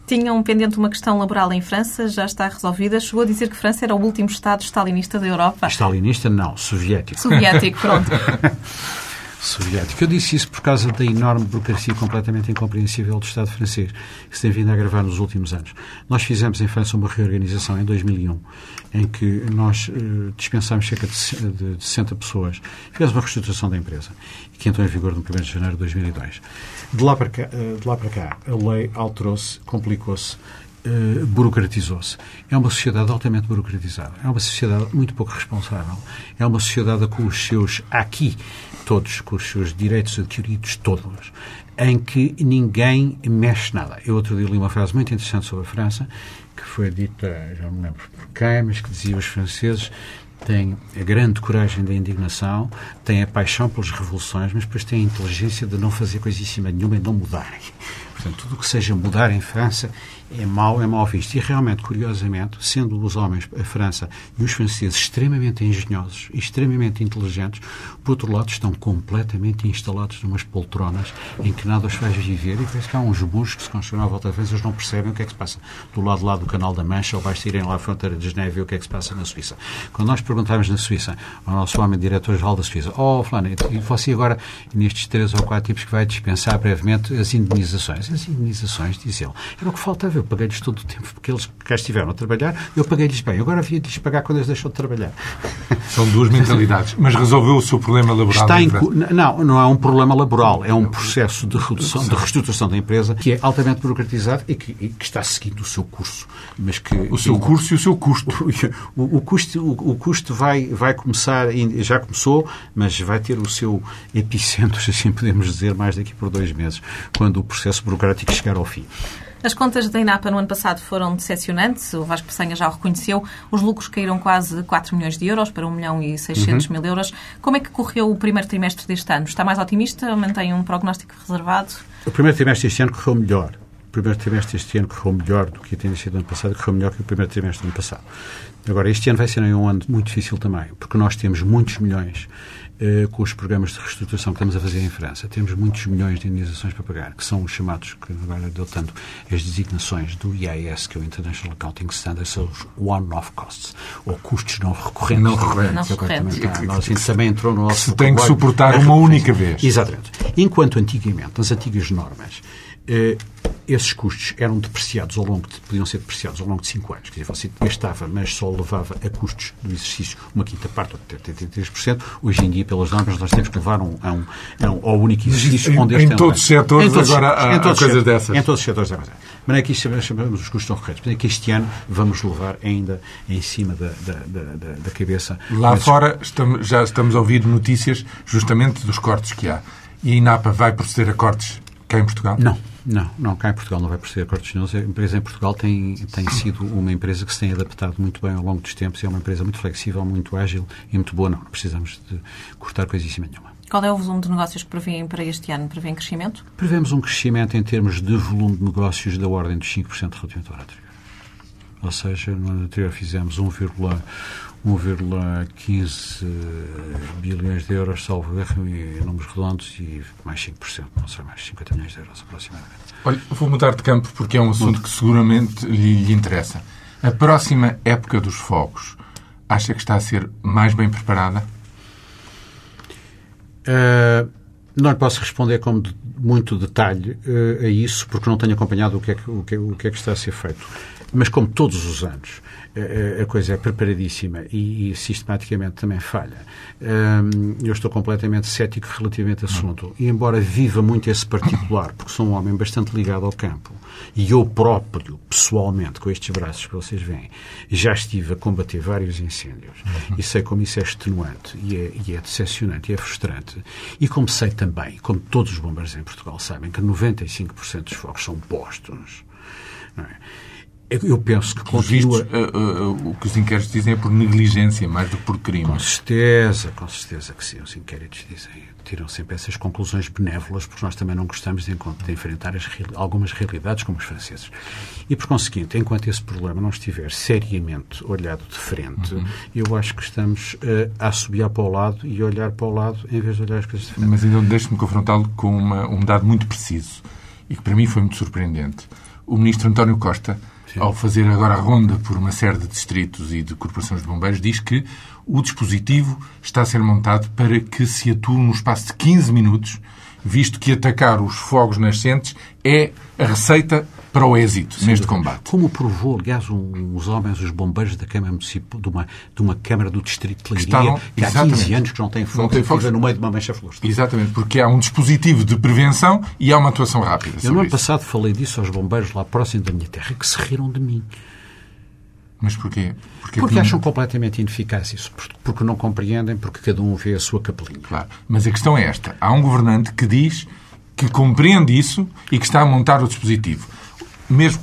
Tinham pendente uma questão laboral em França, já está resolvida. Chegou a dizer que França era o último Estado stalinista da Europa. Stalinista, não, soviético. Soviético, pronto. soviético. Eu disse isso por causa da enorme burocracia completamente incompreensível do Estado francês, que se tem vindo a agravar nos últimos anos. Nós fizemos em França uma reorganização em 2001, em que nós uh, dispensámos cerca de, de 60 pessoas. Fizemos uma reestruturação da empresa, que entrou em vigor no 1 de janeiro de 2002. De lá para cá, uh, de lá para cá a lei alterou-se, complicou-se, Uh, burocratizou-se. É uma sociedade altamente burocratizada. É uma sociedade muito pouco responsável. É uma sociedade com os seus aqui todos, com os seus direitos adquiridos todos, em que ninguém mexe nada. Eu outro dia li uma frase muito interessante sobre a França, que foi dita, já não me lembro por quem, mas que dizia os franceses têm a grande coragem da indignação, têm a paixão pelas revoluções, mas depois têm a inteligência de não fazer coisíssima nenhuma e não mudarem. Portanto, tudo o que seja mudar em França é mau, é mau visto. E realmente, curiosamente, sendo os homens, a França e os franceses extremamente engenhosos e extremamente inteligentes, por outro lado, estão completamente instalados numas poltronas em que nada os faz viver e parece que há uns burros que se construíram à volta da França, eles não percebem o que é que se passa do lado lá do Canal da Mancha ou basta irem lá à fronteira de Geneve ver o que é que se passa na Suíça. Quando nós perguntávamos na Suíça ao nosso homem diretor-geral da Suíça, oh, Fulano, e você agora, nestes três ou quatro tipos que vai dispensar brevemente as indenizações? As indenizações, diz ele, era o que faltava eu paguei-lhes todo o tempo, porque eles cá estiveram a trabalhar, eu paguei-lhes bem. Agora havia de lhes pagar quando eles deixam de trabalhar. São duas mentalidades. Mas resolveu o seu problema laboral? Está em, não, não é um problema laboral. É um processo de redução, de reestruturação da empresa que é altamente burocratizado e que, e que está seguindo o seu curso. Mas que, o seu curso e o seu custo. O, o custo, o, o, custo vai, vai começar, já começou, mas vai ter o seu epicentro, se assim podemos dizer, mais daqui por dois meses, quando o processo burocrático chegar ao fim. As contas da INAPA no ano passado foram decepcionantes, o Vasco Pessanha já o reconheceu. Os lucros caíram quase 4 milhões de euros para 1 milhão e 600 uhum. mil euros. Como é que correu o primeiro trimestre deste ano? Está mais otimista? Mantém um prognóstico reservado? O primeiro trimestre deste ano correu melhor. O primeiro trimestre deste ano correu melhor do que tinha sido ano passado, correu melhor que o primeiro trimestre do ano passado. Agora, este ano vai ser um ano muito difícil também, porque nós temos muitos milhões eh, com os programas de reestruturação que estamos a fazer em França. Temos muitos milhões de indenizações para pagar, que são os chamados, que agora adotando as designações do IAS, que é o International Accounting Standard, são os one-off costs, ou custos não recorrentes. Não recorrentes. Não recorrentes. Também, nós, assim, também entrou no nosso Se tem que suportar uma única vez. Exatamente. Enquanto antigamente, nas antigas normas, eh, esses custos eram depreciados ao longo de, podiam ser depreciados ao longo de 5 anos. Quer dizer, você gastava, mas só levava a custos do exercício uma quinta parte, ou 83%. Hoje em dia, pelas normas, nós temos que levar um, a um, a um, ao único exercício em, onde este Em todos os setores, agora há, há coisas dessas. Em todos os setores, é Mas é que isto chamamos os custos não recorrentes. Mas é que este ano vamos levar ainda em cima da, da, da, da cabeça. Lá mas... fora estamos, já estamos a ouvir notícias justamente dos cortes que há. E a INAPA vai proceder a cortes cá em Portugal? Não. Não, não, cá em Portugal não vai proceder cortes nenhums. A empresa em Portugal tem, tem sido uma empresa que se tem adaptado muito bem ao longo dos tempos e é uma empresa muito flexível, muito ágil e muito boa. Não, não precisamos de cortar coisíssima nenhuma. Qual é o volume de negócios que prevêem para este ano? Prevêem crescimento? Prevemos um crescimento em termos de volume de negócios da ordem dos 5% relativamente ao ano anterior. Ou seja, no ano anterior fizemos 1,15 bilhões de euros, salvo erro, em números redondos, e mais 5%, não sei, mais 50 milhões de euros aproximadamente. Olha, vou mudar de campo porque é um assunto que seguramente lhe, lhe interessa. A próxima época dos fogos, acha que está a ser mais bem preparada? Uh, não lhe posso responder com muito detalhe uh, a isso, porque não tenho acompanhado o que, é que, o, que, o que é que está a ser feito. mas como todos os anos a coisa é preparadíssima e, e sistematicamente também falha, eu estou completamente cético relativamente ao assunto. E embora viva muito esse particular, porque sou um homem bastante ligado ao campo, e eu próprio, pessoalmente, com estes braços que vocês veem, já estive a combater vários incêndios e sei como isso é extenuante e é, e é decepcionante e é frustrante. E como sei também, como todos os bombeiros em Portugal sabem, que 95% dos focos são postos. É? Eu penso que continua... Vistos, uh, uh, o que os inquéritos dizem é por negligência, mais do que por crime. Com certeza, com certeza que sim. Os inquéritos dizem, tiram sempre essas conclusões benévolas, porque nós também não gostamos de, de enfrentar as, algumas realidades como os franceses. E, por conseguinte, enquanto esse problema não estiver seriamente olhado de frente, uhum. eu acho que estamos uh, a subir para o lado e olhar para o lado em vez de olhar as coisas de frente. Mas então deixe-me confrontá-lo com uma, um dado muito preciso e que para mim foi muito surpreendente. O ministro António Costa. Ao fazer agora a ronda por uma série de distritos e de corporações de bombeiros, diz que o dispositivo está a ser montado para que se atue no espaço de 15 minutos, visto que atacar os fogos nascentes é a receita para o êxito Sim, neste combate. Como provou, aliás, um, os homens, os bombeiros da Câmara Municipal, de uma, de uma Câmara do Distrito de Leiria, que há 15 anos que não tem fogo, não tem no meio de uma mancha florestal. Exatamente, porque há um dispositivo de prevenção e há uma atuação rápida. Eu no ano passado falei disso aos bombeiros lá próximo da minha terra, que se riram de mim. Mas porquê? Porque, porque acham completamente ineficaz isso. Porque não compreendem, porque cada um vê a sua capelinha. Claro. Mas a questão é esta. Há um governante que diz que compreende isso e que está a montar o dispositivo mesmo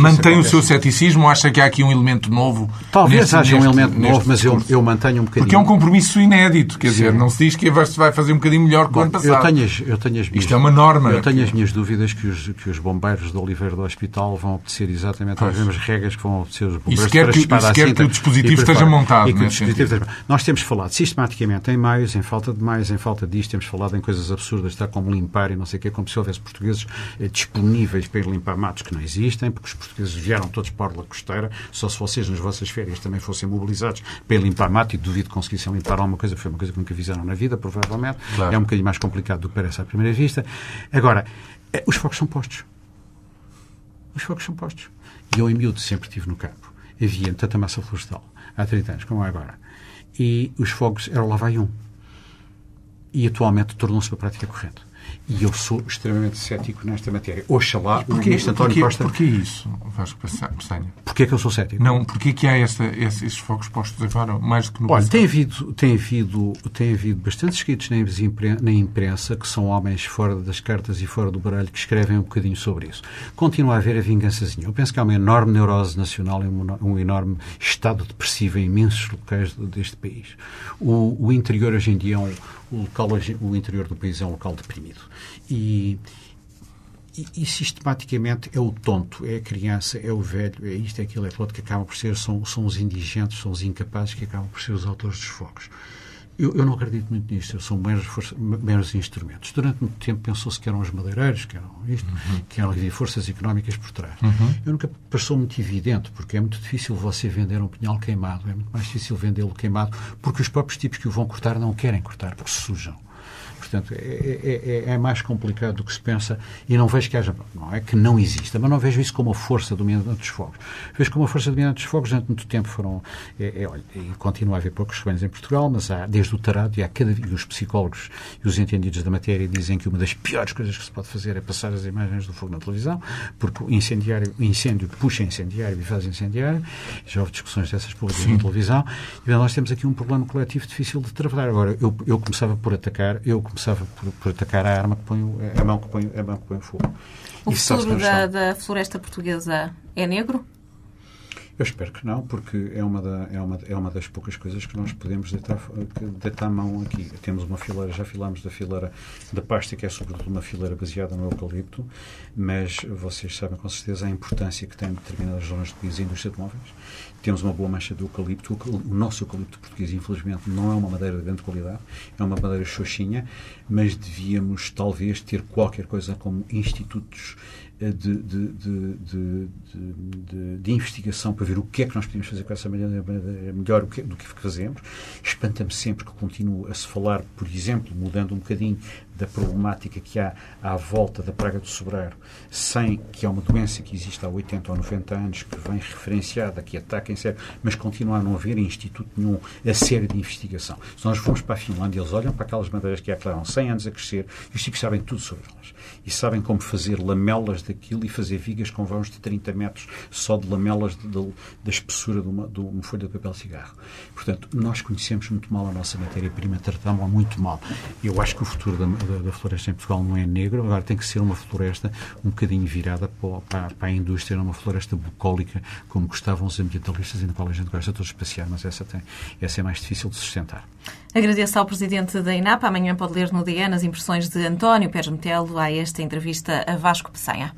mantém o seu ceticismo ou acha que há aqui um elemento novo? Talvez neste, haja um elemento novo, mas eu, eu, mantenho um bocadinho. Porque é um compromisso inédito, quer Sim. dizer, não se diz que se vai fazer um bocadinho melhor que o ano passado. Eu tenho, as, eu tenho as minhas, Isto é uma norma. Eu tenho as minhas dúvidas que os, que os bombeiros do Oliveira do Hospital vão obedecer exatamente pois. às mesmas regras que vão obedecer os bombeiros isso quer que, isso quer que o dispositivo esteja montado. E que o dispositivo esteja... Nós temos falado sistematicamente em meios, em falta de meios, em falta disto, temos falado em coisas absurdas, está como limpar e não sei o quê, como se houvesse portugueses eh, disponíveis para ir limpar matos que não existem, porque os portugueses vieram todos para a orla costeira, só se vocês nas vossas férias também fossem mobilizados para limpar mato e duvido que conseguissem limpar alguma coisa, foi uma coisa que nunca fizeram na vida, provavelmente. Claro. É um bocadinho mais complicado do que parece à primeira vista. Agora, eh, os focos são postos. Os focos são postos. E eu, em miúdo, sempre estive no campo. Havia tanta massa florestal, há 30 anos, como é agora. E os fogos eram lá vai um. E atualmente tornou-se uma prática corrente. E eu sou extremamente cético nesta matéria. Oxalá, porquê, este António porquê, Costa... Porquê isso, Vasco Pestanha? Porquê que eu sou cético? Não, porquê que há esta, esses focos postos agora, mais do que no Olha, tem havido, tem, havido, tem havido bastantes escritos na imprensa que são homens fora das cartas e fora do baralho que escrevem um bocadinho sobre isso. Continua a haver a vingançazinha. Eu penso que há uma enorme neurose nacional e um, enorme estado depressivo em imensos locais deste país. O, o interior hoje em dia é um o, local, o interior do país é um local deprimido. E, e, e, sistematicamente é o tonto, é a criança, é o velho, é isto, é aquilo, é aquilo que acabam por ser, são, são os indigentes, são os incapazes que acabam por ser os autores dos fogos. Eu, eu não acredito muito nisto, são meros, meros instrumentos. Durante muito tempo pensou-se que eram os madeireiros, que eram isto, uhum. que eram havia forças económicas por trás. Uhum. Eu nunca passou muito evidente, porque é muito difícil você vender um pinhal queimado, é muito mais difícil vendê-lo queimado, porque os próprios tipos que o vão cortar não querem cortar, porque sujam. Portanto, é, é, é, é, mais complicado do que se pensa e não vejo que haja, não é que não exista, mas não vejo isso como a força dominante dos fogos. Vejo como a força dominante dos fogos durante muito tempo foram, é, é, olha, e continua a haver poucos rebanhos em Portugal, mas há, desde o tarado e há cada e os psicólogos e os entendidos da matéria dizem que uma das piores coisas que se pode fazer é passar as imagens do fogo na televisão, porque o incendiário, o incêndio puxa incendiário e faz incendiário. Já houve discussões dessas públicas na televisão. E nós temos aqui um problema coletivo difícil de trabalhar. Agora, eu, eu começava por atacar, eu começava por, por, atacar a arma que põe a mão que põe, a mão que põe fogo. O futuro da, da floresta portuguesa é negro? Eu espero que não, porque é uma, da, é uma, é uma das poucas coisas que nós podemos deitar, deitar a mão aqui. Temos uma fileira, já falámos da fileira da pasta, que é sobretudo uma fileira baseada no eucalipto, mas vocês sabem com certeza a importância que tem em determinadas zonas país a indústria de móveis. Temos uma boa mancha de eucalipto. O nosso eucalipto português, infelizmente, não é uma madeira de grande qualidade, é uma madeira xoxinha, mas devíamos talvez ter qualquer coisa como institutos de, de, de, de, investigação para ver o que é que nós podemos fazer com essa maneira melhor do que fazemos. Espanta-me sempre que continue a se falar, por exemplo, mudando um bocadinho da problemática que há à volta da praga do sobreiro, sem que é uma doença que existe há 80 ou 90 anos, que vem referenciada, que ataca em sério, mas continua a não haver instituto nenhum a série de investigação. Se nós formos para a Finlândia, eles olham para aquelas madeiras que há que levam 100 anos a crescer e os tipos sabem tudo sobre elas. E sabem como fazer lamelas daquilo e fazer vigas com vãos de 30 metros só de lamelas de, de, da espessura de uma, de uma folha de papel cigarro. Portanto, nós conhecemos muito mal a nossa matéria-prima, tratamos-a muito mal. Eu acho que o futuro da, da, da, floresta em Portugal não é negro, agora tem que ser uma floresta um bocadinho virada para, para, a indústria, não uma floresta bucólica, como gostavam os ambientalistas, e na qual a gente gosta todos passear, mas essa, tem, essa é mais difícil de sustentar. Agradeço ao Presidente da INAP. Amanhã pode ler no DN as impressões de António Pérez Metelo a esta entrevista a Vasco Peçanha.